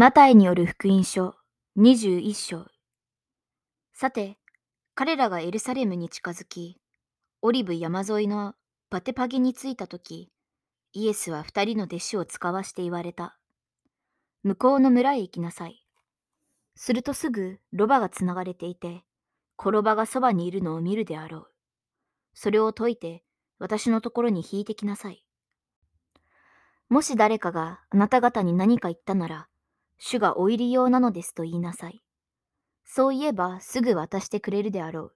マタイによる福音書21章。さて、彼らがエルサレムに近づき、オリブ山沿いのバテパギに着いたとき、イエスは二人の弟子を使わして言われた。向こうの村へ行きなさい。するとすぐロバがつながれていて、転ばがそばにいるのを見るであろう。それを解いて、私のところに引いてきなさい。もし誰かがあなた方に何か言ったなら、主がお入り用なのですと言いなさい。そう言えばすぐ渡してくれるであろう。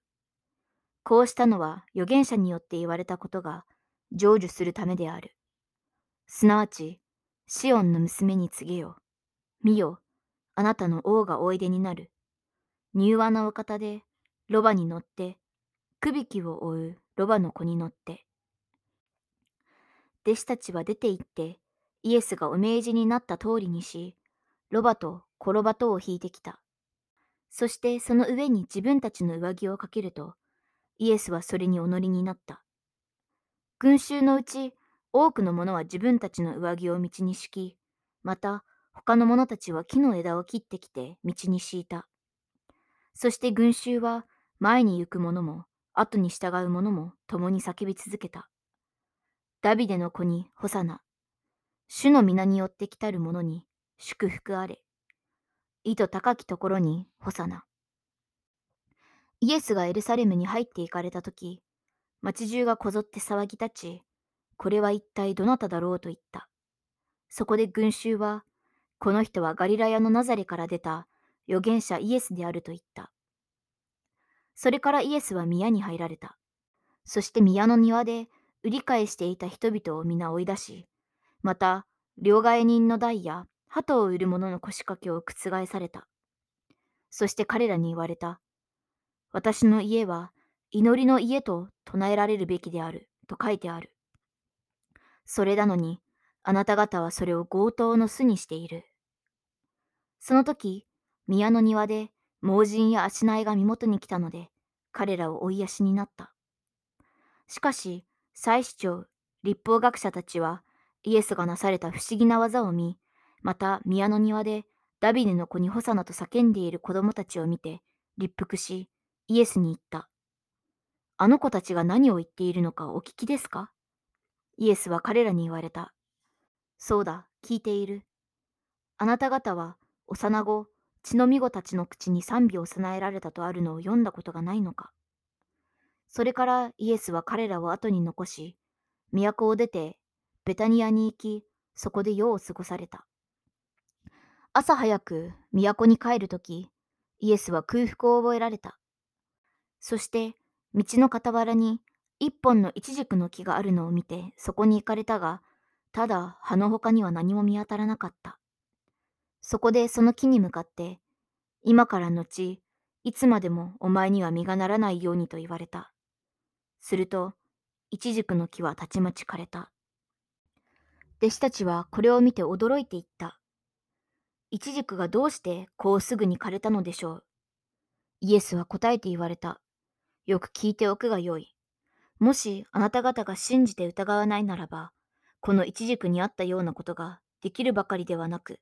こうしたのは預言者によって言われたことが成就するためである。すなわち、シオンの娘に告げよ。見よ、あなたの王がおいでになる。柔和なお方で、ロバに乗って、くびきを追うロバの子に乗って。弟子たちは出て行って、イエスがお命じになった通りにし、ロバとコロバとを引いてきた。そしてその上に自分たちの上着をかけると、イエスはそれにお乗りになった。群衆のうち多くの者は自分たちの上着を道に敷き、また他の者たちは木の枝を切ってきて道に敷いた。そして群衆は前に行く者も後に従う者も共に叫び続けた。ダビデの子にホサナ。主の皆によって来たる者に祝福あれ。意図高きところにホサナ。イエスがエルサレムに入って行かれたとき、町中がこぞって騒ぎ立ち、これは一体どなただろうと言った。そこで群衆は、この人はガリラヤのナザレから出た預言者イエスであると言った。それからイエスは宮に入られた。そして宮の庭で売り買いしていた人々を皆追い出し、また両替人の代や鳩を売る者の腰掛けを覆された。そして彼らに言われた。私の家は祈りの家と唱えられるべきであると書いてある。それなのに、あなた方はそれを強盗の巣にしている。その時、宮の庭で盲人や足苗が身元に来たので、彼らを追いやしになった。しかし、祭司長、立法学者たちは、イエスがなされた不思議な技を見、また宮の庭でダビデの子にホサナと叫んでいる子供たちを見て立腹しイエスに言った。あの子たちが何を言っているのかお聞きですか？イエスは彼らに言われた。そうだ、聞いている。あなた方は幼子、血のみ子たちの口に賛美を備えられたとあるのを読んだことがないのか？それからイエスは彼らを後に残し、都を出てベタニアに行き、そこで夜を過ごされた。朝早く都に帰るとき、イエスは空腹を覚えられた。そして、道の傍らに一本のイチジクの木があるのを見て、そこに行かれたが、ただ葉の他には何も見当たらなかった。そこでその木に向かって、今から後、いつまでもお前には実がならないようにと言われた。すると、イチジクの木はたちまち枯れた。弟子たちはこれを見て驚いていった。イチジクがどうしてこうすぐに枯れたのでしょう？イエスは答えて言われた。よく聞いておくがよい。もしあなた方が信じて疑わないならば、このイチジクにあったようなことができるばかりではなく、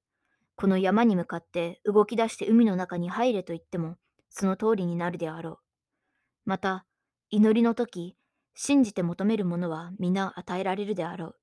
この山に向かって動き出して海の中に入れと言っても、その通りになるであろう。また、祈りの時、信じて求めるものは皆与えられるであろう。